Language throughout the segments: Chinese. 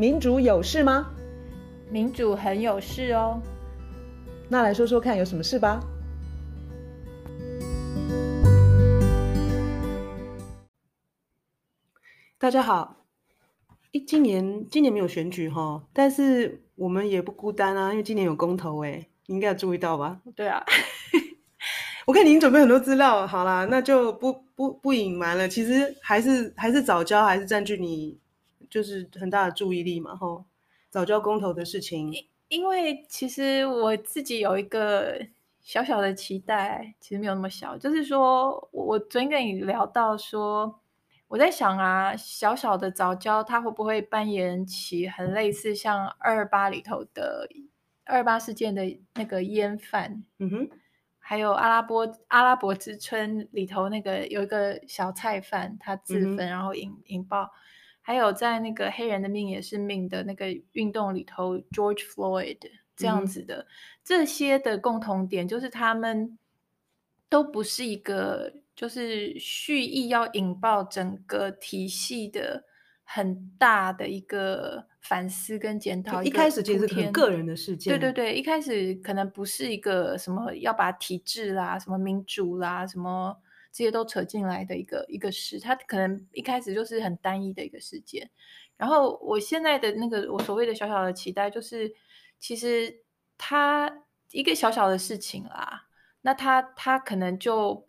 民主有事吗？民主很有事哦。那来说说看，有什么事吧？大家好，一今年今年没有选举哈，但是我们也不孤单啊，因为今年有公投哎，你应该有注意到吧？对啊，我看你已经准备很多资料，好啦，那就不不不隐瞒了，其实还是还是早教还是占据你就是很大的注意力嘛，吼，早教公投的事情，因因为其实我自己有一个小小的期待，其实没有那么小，就是说我昨天跟你聊到说。我在想啊，小小的早教，它会不会扮演起很类似像二二八里头的二二八事件的那个烟贩？嗯哼，还有阿拉伯阿拉伯之春里头那个有一个小菜贩，他自焚然后引、嗯、引爆，还有在那个黑人的命也是命的那个运动里头，George Floyd 这样子的、嗯、这些的共同点，就是他们都不是一个。就是蓄意要引爆整个体系的很大的一个反思跟检讨。一开始其实是很个人的事件。对对对，一开始可能不是一个什么要把体制啦、什么民主啦、什么这些都扯进来的一个一个事，它可能一开始就是很单一的一个事件。然后我现在的那个我所谓的小小的期待，就是其实它一个小小的事情啦，那它它可能就。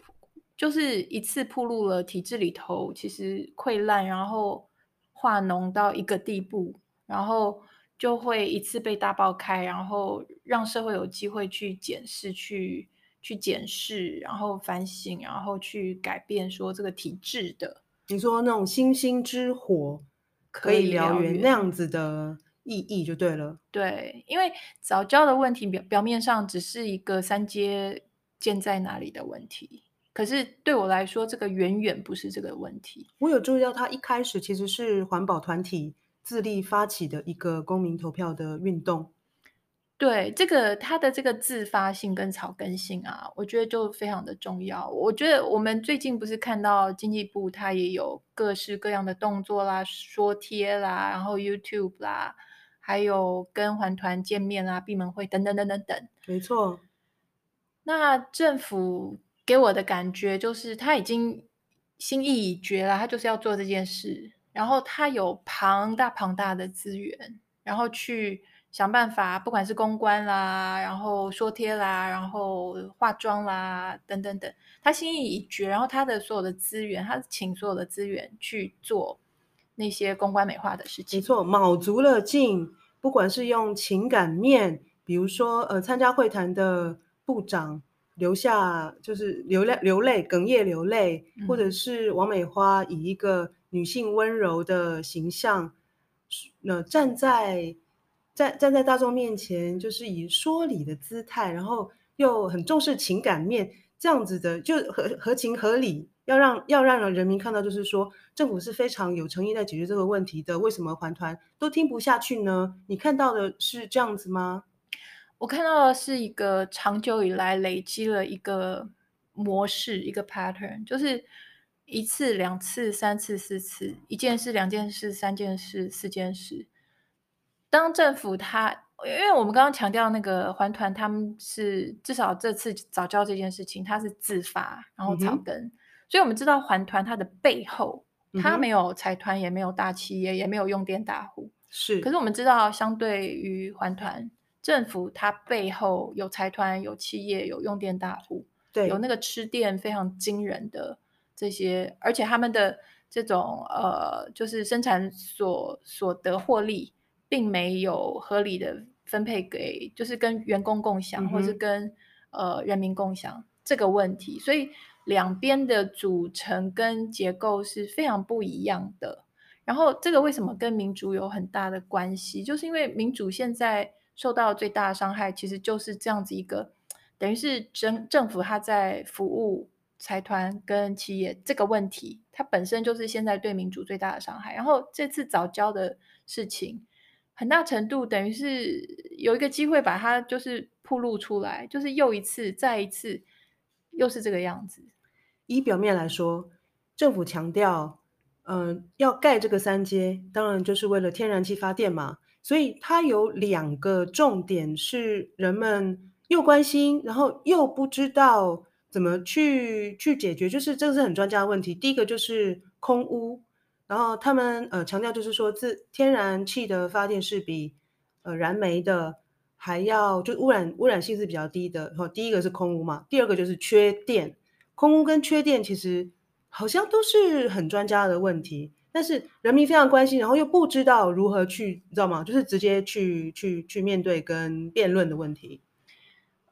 就是一次暴露了体制里头其实溃烂，然后化脓到一个地步，然后就会一次被大爆开，然后让社会有机会去检视、去去检视，然后反省，然后去改变，说这个体制的。你说那种星星之火可以燎原那样子的意义就对了。对，因为早教的问题表表面上只是一个三阶建在哪里的问题。可是对我来说，这个远远不是这个问题。我有注意到，他一开始其实是环保团体自立发起的一个公民投票的运动。对，这个它的这个自发性跟草根性啊，我觉得就非常的重要。我觉得我们最近不是看到经济部它也有各式各样的动作啦，说贴啦，然后 YouTube 啦，还有跟环团见面啦，闭门会等等等等等。没错。那政府。给我的感觉就是他已经心意已决了，他就是要做这件事，然后他有庞大庞大的资源，然后去想办法，不管是公关啦，然后说贴啦，然后化妆啦，等等等，他心意已决，然后他的所有的资源，他请所有的资源去做那些公关美化的事情。没错，卯足了劲，不管是用情感面，比如说呃，参加会谈的部长。留下就是流泪、流泪、哽咽、流泪，或者是王美花以一个女性温柔的形象，那站在站站在大众面前，就是以说理的姿态，然后又很重视情感面，这样子的就合合情合理，要让要让人民看到，就是说政府是非常有诚意在解决这个问题的。为什么环团都听不下去呢？你看到的是这样子吗？我看到的是一个长久以来累积了一个模式，一个 pattern，就是一次、两次、三次、四次，一件事、两件事、三件事、四件事。当政府他，因为我们刚刚强调那个环团，他们是至少这次早教这件事情，他是自发，然后草根，嗯、所以我们知道环团它的背后，它没有财团，也没有大企业，也没有用电大户，是。可是我们知道，相对于环团。政府它背后有财团、有企业、有用电大户，对，有那个吃电非常惊人的这些，而且他们的这种呃，就是生产所所得获利，并没有合理的分配给，就是跟员工共享，嗯、或是跟呃人民共享这个问题，所以两边的组成跟结构是非常不一样的。然后这个为什么跟民主有很大的关系？就是因为民主现在。受到最大的伤害，其实就是这样子一个，等于是政政府它在服务财团跟企业这个问题，它本身就是现在对民主最大的伤害。然后这次早教的事情，很大程度等于是有一个机会把它就是铺露出来，就是又一次再一次又是这个样子。以表面来说，政府强调。嗯、要盖这个三阶，当然就是为了天然气发电嘛。所以它有两个重点是人们又关心，然后又不知道怎么去去解决，就是这个是很专家的问题。第一个就是空污，然后他们呃强调就是说，自天然气的发电是比呃燃煤的还要就污染污染性是比较低的。然后第一个是空污嘛，第二个就是缺电。空污跟缺电其实好像都是很专家的问题。但是人民非常关心，然后又不知道如何去，你知道吗？就是直接去去去面对跟辩论的问题。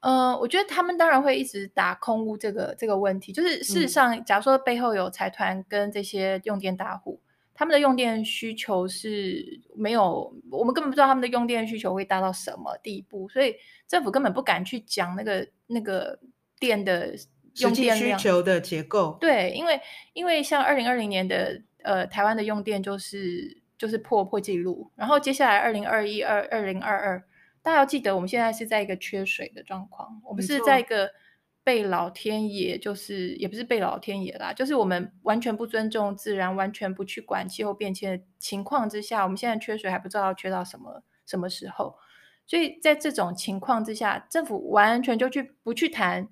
呃，我觉得他们当然会一直打空屋这个这个问题。就是事实上，假如说背后有财团跟这些用电大户，他们的用电需求是没有，我们根本不知道他们的用电需求会大到什么地步，所以政府根本不敢去讲那个那个电的用电需求的结构。对，因为因为像二零二零年的。呃，台湾的用电就是就是破破纪录，然后接下来二零二一、二二零二二，大家要记得，我们现在是在一个缺水的状况，我们是在一个被老天爷，就是也不是被老天爷啦，就是我们完全不尊重自然，完全不去管气候变迁的情况之下，我们现在缺水还不知道缺到什么什么时候，所以在这种情况之下，政府完全就去不去谈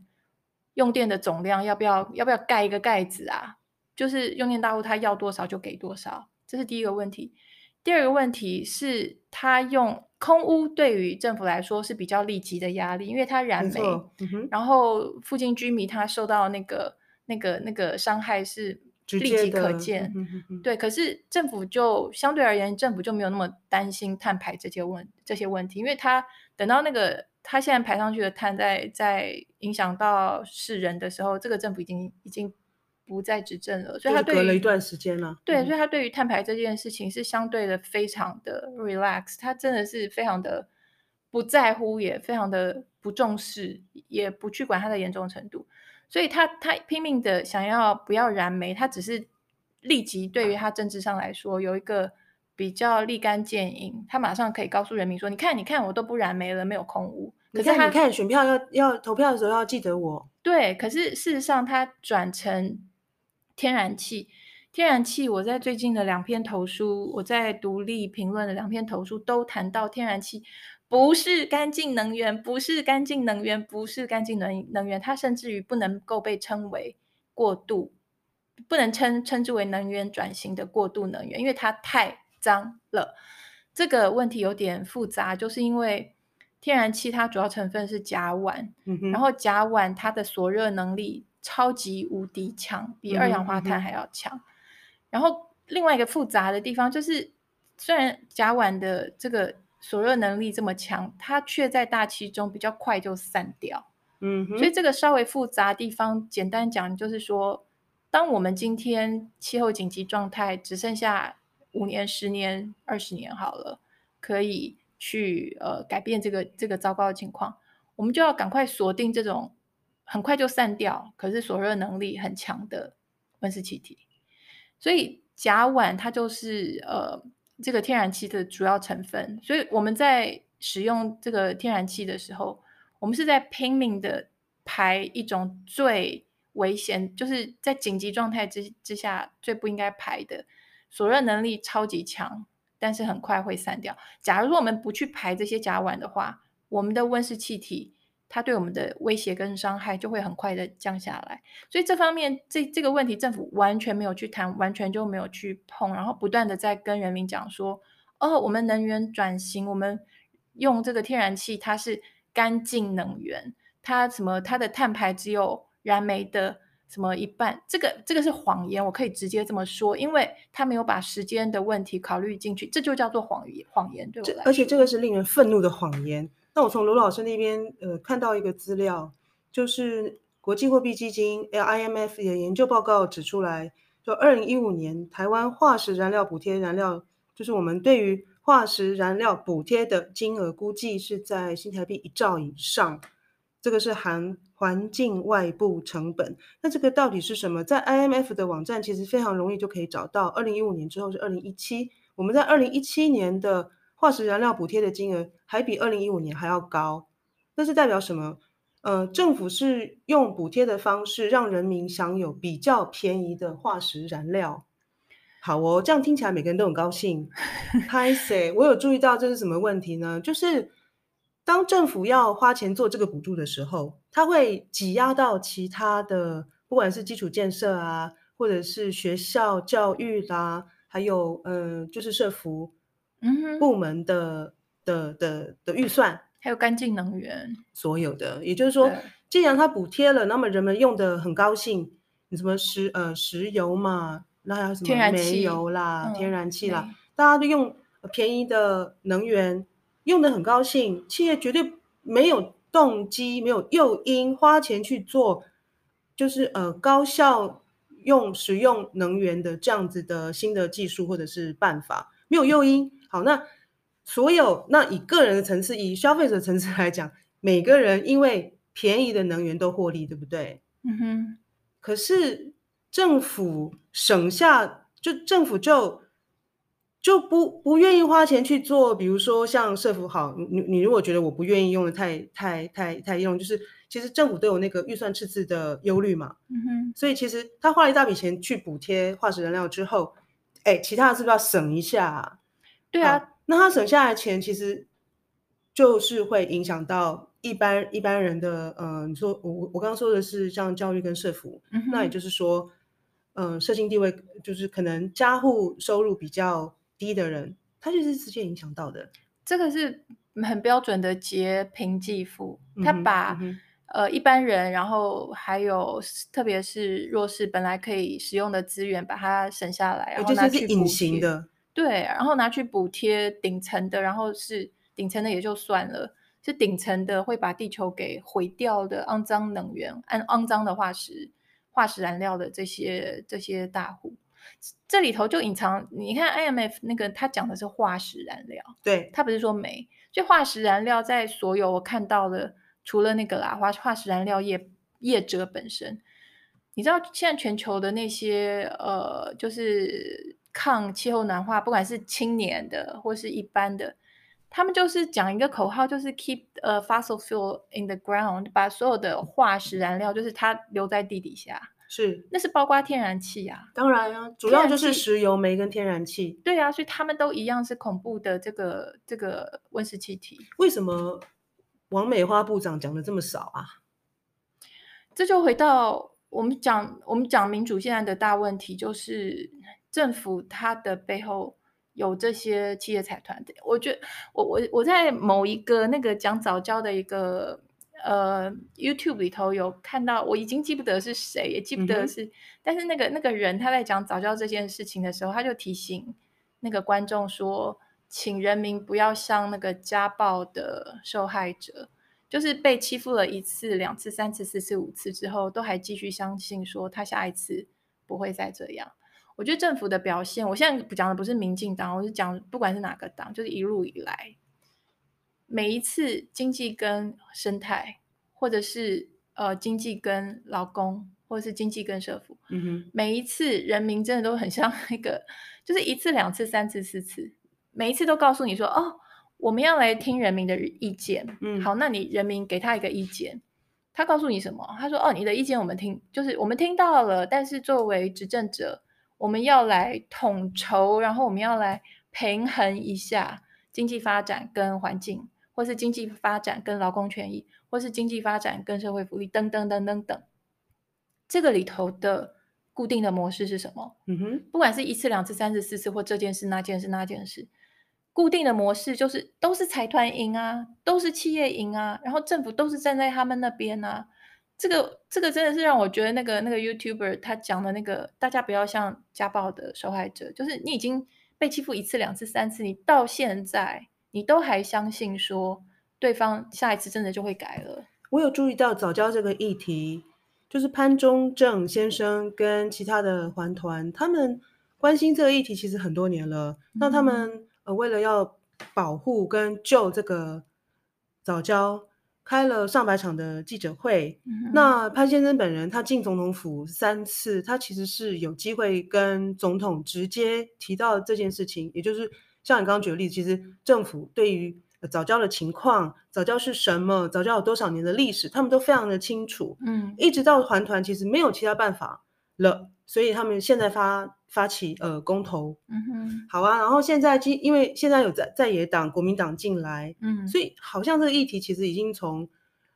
用电的总量，要不要要不要盖一个盖子啊？就是用电大户，他要多少就给多少，这是第一个问题。第二个问题是，他用空屋对于政府来说是比较立即的压力，因为它燃煤，嗯、然后附近居民他受到那个那个那个伤害是立即可见。对，可是政府就相对而言，政府就没有那么担心碳排这些问这些问题，因为他等到那个他现在排上去的碳在在影响到世人的时候，这个政府已经已经。不再执政了，所以他对、隔了一段时间了。对，所以他对于碳排这件事情是相对的非常的 relax，他真的是非常的不在乎，也非常的不重视，也不去管它的严重程度。所以他他拼命的想要不要燃煤，他只是立即对于他政治上来说有一个比较立竿见影，他马上可以告诉人民说：你看，你看，我都不燃煤了，没有空污。可是他你看，选票要要投票的时候要记得我。对，可是事实上他转成。天然气，天然气，我在最近的两篇投书，我在独立评论的两篇投书都谈到，天然气不是干净能源，不是干净能源，不是干净能能源，它甚至于不能够被称为过度，不能称称之为能源转型的过度能源，因为它太脏了。这个问题有点复杂，就是因为天然气它主要成分是甲烷，嗯哼，然后甲烷它的锁热能力。超级无敌强，比二氧化碳还要强。嗯嗯、然后另外一个复杂的地方就是，虽然甲烷的这个锁热能力这么强，它却在大气中比较快就散掉。嗯哼，所以这个稍微复杂的地方，简单讲就是说，当我们今天气候紧急状态只剩下五年、十年、二十年好了，可以去呃改变这个这个糟糕的情况，我们就要赶快锁定这种。很快就散掉，可是锁热能力很强的温室气体，所以甲烷它就是呃这个天然气的主要成分。所以我们在使用这个天然气的时候，我们是在拼命的排一种最危险，就是在紧急状态之之下最不应该排的，锁热能力超级强，但是很快会散掉。假如说我们不去排这些甲烷的话，我们的温室气体。它对我们的威胁跟伤害就会很快的降下来，所以这方面这这个问题政府完全没有去谈，完全就没有去碰，然后不断的在跟人民讲说，哦，我们能源转型，我们用这个天然气，它是干净能源，它什么它的碳排只有燃煤的什么一半，这个这个是谎言，我可以直接这么说，因为他没有把时间的问题考虑进去，这就叫做谎言，谎言对我来说，而且这个是令人愤怒的谎言。那我从卢老师那边呃看到一个资料，就是国际货币基金 IMF 的研究报告指出来，就二零一五年台湾化石燃料补贴燃料，就是我们对于化石燃料补贴的金额估计是在新台币一兆以上，这个是含环境外部成本。那这个到底是什么？在 IMF 的网站其实非常容易就可以找到，二零一五年之后是二零一七，我们在二零一七年的。化石燃料补贴的金额还比二零一五年还要高，那是代表什么？呃，政府是用补贴的方式让人民享有比较便宜的化石燃料，好哦，这样听起来每个人都很高兴。拍谢，我有注意到这是什么问题呢？就是当政府要花钱做这个补助的时候，它会挤压到其他的，不管是基础建设啊，或者是学校教育啦，还有嗯、呃，就是社福嗯部门的、嗯、的的的预算，还有干净能源，所有的，也就是说，既然它补贴了，那么人们用的很高兴，你什么石呃石油嘛。那还有什么煤油啦、天然气啦，嗯、大家都用便宜的能源，用的很高兴。企业绝对没有动机、没有诱因花钱去做，就是呃高效用使用能源的这样子的新的技术或者是办法，没有诱因。好，那所有那以个人的层次，以消费者层次来讲，每个人因为便宜的能源都获利，对不对？嗯哼。可是。政府省下，就政府就就不不愿意花钱去做，比如说像社福好，你你如果觉得我不愿意用的太太太太用，就是其实政府都有那个预算赤字的忧虑嘛，嗯哼，所以其实他花了一大笔钱去补贴化石燃料之后，哎，其他的是不是要省一下啊？对啊，那他省下来的钱其实就是会影响到一般一般人的，呃，你说我我刚刚说的是像教育跟社福，嗯，那也就是说。嗯，社经地位就是可能家户收入比较低的人，他就是直接影响到的。这个是很标准的劫贫济富，他把、嗯嗯、呃一般人，然后还有特别是弱势本来可以使用的资源，把它省下来，然后拿去补贴。隐形的。对，然后拿去补贴顶层的，然后是顶层的也就算了，是顶层的会把地球给毁掉的肮脏能源，按肮脏的化石。化石燃料的这些这些大户，这里头就隐藏。你看 IMF 那个，他讲的是化石燃料，对，他不是说煤。所以化石燃料在所有我看到的，除了那个啦，化化石燃料业业者本身，你知道现在全球的那些呃，就是抗气候暖化，不管是青年的或是一般的。他们就是讲一个口号，就是 keep 呃 fossil fuel in the ground，把所有的化石燃料，就是它留在地底下。是，那是包括天然气啊。当然啊，主要就是石油、煤跟天然气。对啊，所以他们都一样是恐怖的这个这个温室气体。为什么王美花部长讲的这么少啊？这就回到我们讲我们讲民主现在的大问题，就是政府它的背后。有这些企业财团的，我觉得我我我在某一个那个讲早教的一个呃 YouTube 里头有看到，我已经记不得是谁，也记不得是，嗯、但是那个那个人他在讲早教这件事情的时候，他就提醒那个观众说，请人民不要像那个家暴的受害者，就是被欺负了一次、两次、三次、四次、五次之后，都还继续相信说他下一次不会再这样。我觉得政府的表现，我现在讲的不是民进党，我是讲不管是哪个党，就是一路以来，每一次经济跟生态，或者是呃经济跟劳工，或者是经济跟社福，嗯哼，每一次人民真的都很像那个，就是一次、两次、三次、四次，每一次都告诉你说，哦，我们要来听人民的意见，嗯，好，那你人民给他一个意见，他告诉你什么？他说，哦，你的意见我们听，就是我们听到了，但是作为执政者。我们要来统筹，然后我们要来平衡一下经济发展跟环境，或是经济发展跟劳工权益，或是经济发展跟社会福利，等等等等等。这个里头的固定的模式是什么？嗯哼，不管是一次、两次、三次、四次，或这件事、那件事、那件事，固定的模式就是都是财团赢啊，都是企业赢啊，然后政府都是站在他们那边啊。这个这个真的是让我觉得那个那个 YouTuber 他讲的那个，大家不要像家暴的受害者，就是你已经被欺负一次、两次、三次，你到现在你都还相信说对方下一次真的就会改了。我有注意到早教这个议题，就是潘忠正先生跟其他的环团，他们关心这个议题其实很多年了。嗯、那他们呃为了要保护跟救这个藻礁。开了上百场的记者会，嗯、那潘先生本人他进总统府三次，他其实是有机会跟总统直接提到这件事情，也就是像你刚刚举的例子，其实政府对于早教的情况，早教是什么，早教有多少年的历史，他们都非常的清楚。嗯，一直到环团其实没有其他办法了，所以他们现在发发起呃公投，嗯哼，好啊。然后现在因为现在有在在野党国民党进来，嗯，所以好像这个议题其实已经从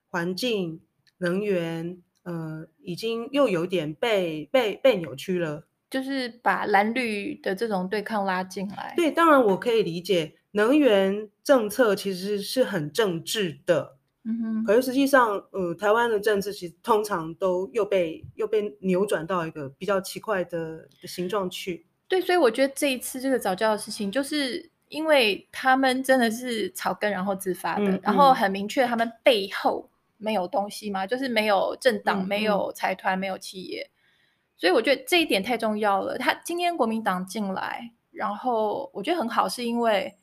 环境、能源，呃，已经又有点被被被扭曲了，就是把蓝绿的这种对抗拉进来。对，当然我可以理解，能源政策其实是很政治的。嗯哼，可是实际上，呃，台湾的政治其实通常都又被又被扭转到一个比较奇怪的的形状去。对，所以我觉得这一次这个早教的事情，就是因为他们真的是草根然后自发的，嗯、然后很明确他们背后没有东西嘛，就是没有政党、嗯、没有财团、没有企业，所以我觉得这一点太重要了。他今天国民党进来，然后我觉得很好，是因为。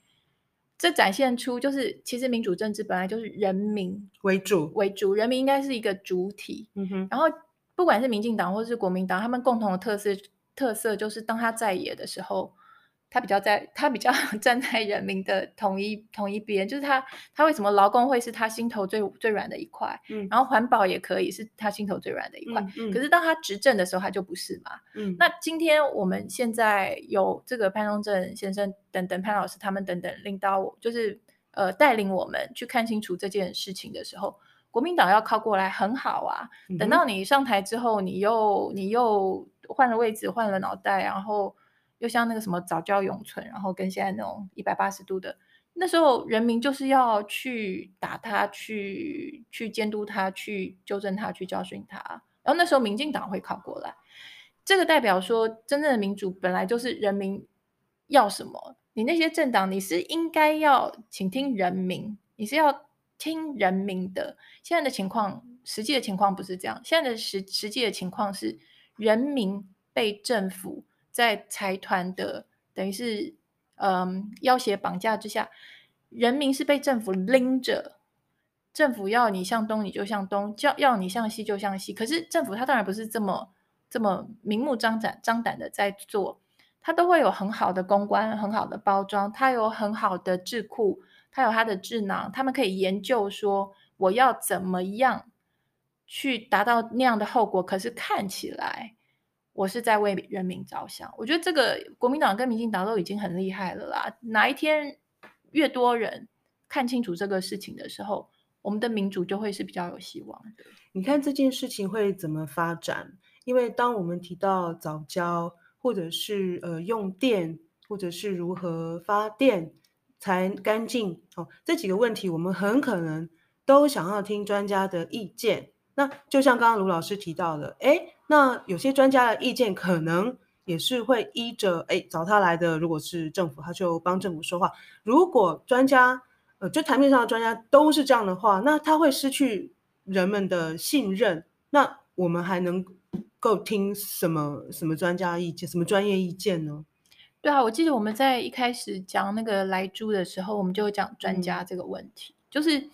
这展现出就是，其实民主政治本来就是人民为主为主，人民应该是一个主体。嗯哼。然后，不管是民进党或是国民党，他们共同的特色特色就是，当他在野的时候。他比较在，他比较 站在人民的同一同一边，就是他他为什么劳工会是他心头最最软的一块，嗯，然后环保也可以是他心头最软的一块，嗯，嗯，可是当他执政的时候，他就不是嘛，嗯，那今天我们现在有这个潘宗正先生等等潘老师他们等等领导我，就是呃带领我们去看清楚这件事情的时候，国民党要靠过来很好啊，嗯，等到你上台之后，你又你又换了位置，换了脑袋，然后。又像那个什么早教永存，然后跟现在那种一百八十度的，那时候人民就是要去打他，去去监督他，去纠正他，去教训他。然后那时候民进党会靠过来，这个代表说，真正的民主本来就是人民要什么，你那些政党你是应该要倾听人民，你是要听人民的。现在的情况，实际的情况不是这样，现在的实实际的情况是人民被政府。在财团的等于是嗯要挟绑架之下，人民是被政府拎着，政府要你向东你就向东，叫要你向西就向西。可是政府他当然不是这么这么明目张胆张胆的在做，他都会有很好的公关、很好的包装，他有很好的智库，他有他的智囊，他们可以研究说我要怎么样去达到那样的后果。可是看起来。我是在为人民着想，我觉得这个国民党跟民进党都已经很厉害了啦。哪一天越多人看清楚这个事情的时候，我们的民主就会是比较有希望的。你看这件事情会怎么发展？因为当我们提到早教，或者是呃用电，或者是如何发电才干净，哦，这几个问题，我们很可能都想要听专家的意见。那就像刚刚卢老师提到的，诶那有些专家的意见可能也是会依着，哎，找他来的，如果是政府，他就帮政府说话。如果专家，呃，就台面上的专家都是这样的话，那他会失去人们的信任。那我们还能够听什么什么专家意见，什么专业意见呢？对啊，我记得我们在一开始讲那个莱猪的时候，我们就讲专家这个问题，嗯、就是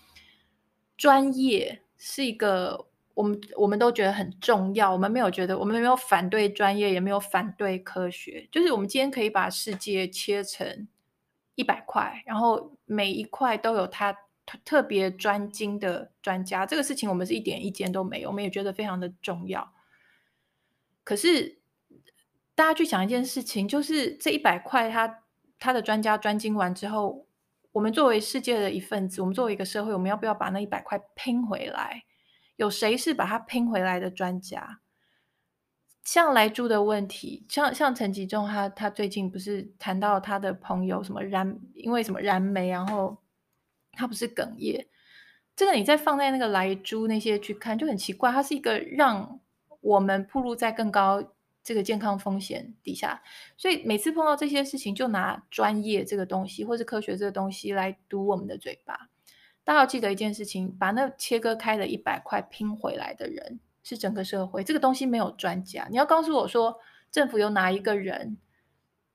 专业是一个。我们我们都觉得很重要，我们没有觉得，我们没有反对专业，也没有反对科学。就是我们今天可以把世界切成一百块，然后每一块都有他特别专精的专家。这个事情我们是一点意见都没有，我们也觉得非常的重要。可是大家去想一件事情，就是这一百块他他的专家专精完之后，我们作为世界的一份子，我们作为一个社会，我们要不要把那一百块拼回来？有谁是把它拼回来的专家？像莱猪的问题，像像陈吉仲他他最近不是谈到他的朋友什么燃，因为什么燃煤，然后他不是哽咽。这个你再放在那个莱猪那些去看，就很奇怪。它是一个让我们暴露在更高这个健康风险底下，所以每次碰到这些事情，就拿专业这个东西或是科学这个东西来堵我们的嘴巴。大家要记得一件事情，把那切割开的一百块拼回来的人是整个社会。这个东西没有专家，你要告诉我说，政府有哪一个人，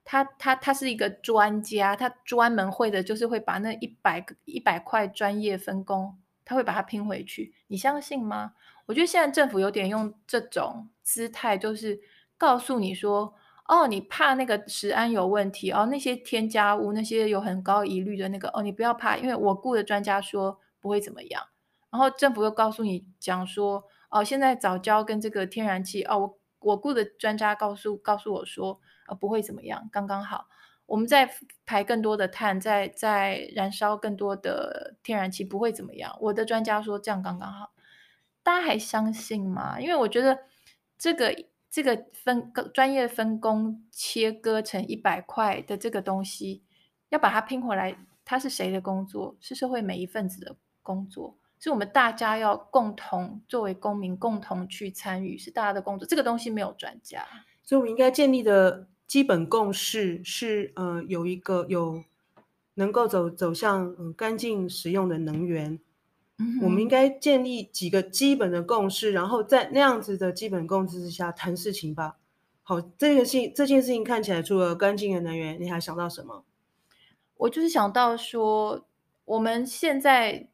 他他他是一个专家，他专门会的就是会把那一百个一百块专业分工，他会把它拼回去。你相信吗？我觉得现在政府有点用这种姿态，就是告诉你说。哦，你怕那个食安有问题哦？那些添加物，那些有很高疑虑的那个哦，你不要怕，因为我雇的专家说不会怎么样。然后政府又告诉你讲说，哦，现在早教跟这个天然气哦，我我雇的专家告诉告诉我说，呃，不会怎么样，刚刚好。我们在排更多的碳，在在燃烧更多的天然气，不会怎么样。我的专家说这样刚刚好，大家还相信吗？因为我觉得这个这个分专业分工切割成一百块的这个东西，要把它拼回来，它是谁的工作？是社会每一份子的工作，是我们大家要共同作为公民共同去参与，是大家的工作。这个东西没有专家，所以我们应该建立的。基本共识是，呃，有一个有能够走走向呃干净使用的能源。嗯，我们应该建立几个基本的共识，然后在那样子的基本共识之下谈事情吧。好，这个事这件事情看起来，除了干净的能源，你还想到什么？我就是想到说，我们现在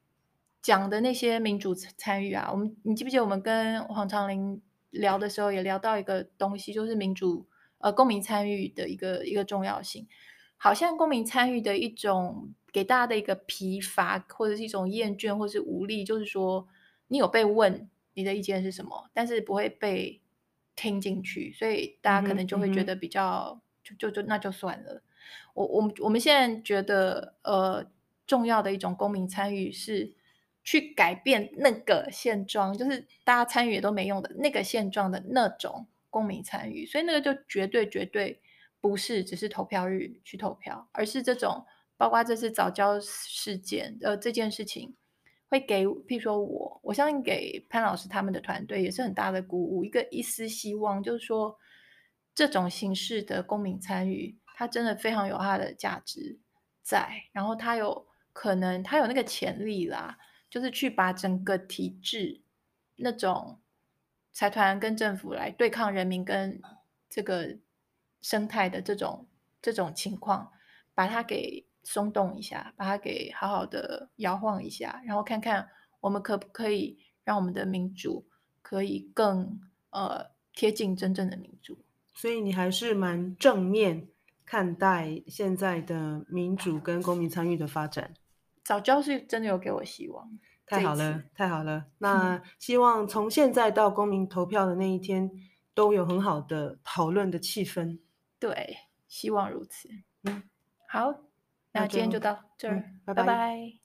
讲的那些民主参与啊，我们你记不记得我们跟黄长林聊的时候，也聊到一个东西，就是民主。呃，公民参与的一个一个重要性，好像公民参与的一种给大家的一个疲乏，或者是一种厌倦，或是无力，就是说你有被问你的意见是什么，但是不会被听进去，所以大家可能就会觉得比较、嗯、就就就那就算了。我我们我们现在觉得，呃，重要的一种公民参与是去改变那个现状，就是大家参与也都没用的那个现状的那种。公民参与，所以那个就绝对绝对不是只是投票日去投票，而是这种包括这次早教事件呃这件事情，会给譬如说我我相信给潘老师他们的团队也是很大的鼓舞，一个一丝希望，就是说这种形式的公民参与，它真的非常有它的价值在，然后它有可能它有那个潜力啦，就是去把整个体制那种。财团跟政府来对抗人民跟这个生态的这种这种情况，把它给松动一下，把它给好好的摇晃一下，然后看看我们可不可以让我们的民主可以更呃贴近真正的民主。所以你还是蛮正面看待现在的民主跟公民参与的发展。早教是真的有给我希望。太好了，太好了！那希望从现在到公民投票的那一天，嗯、都有很好的讨论的气氛。对，希望如此。嗯，好，那今天就到这儿，嗯、拜拜。拜拜。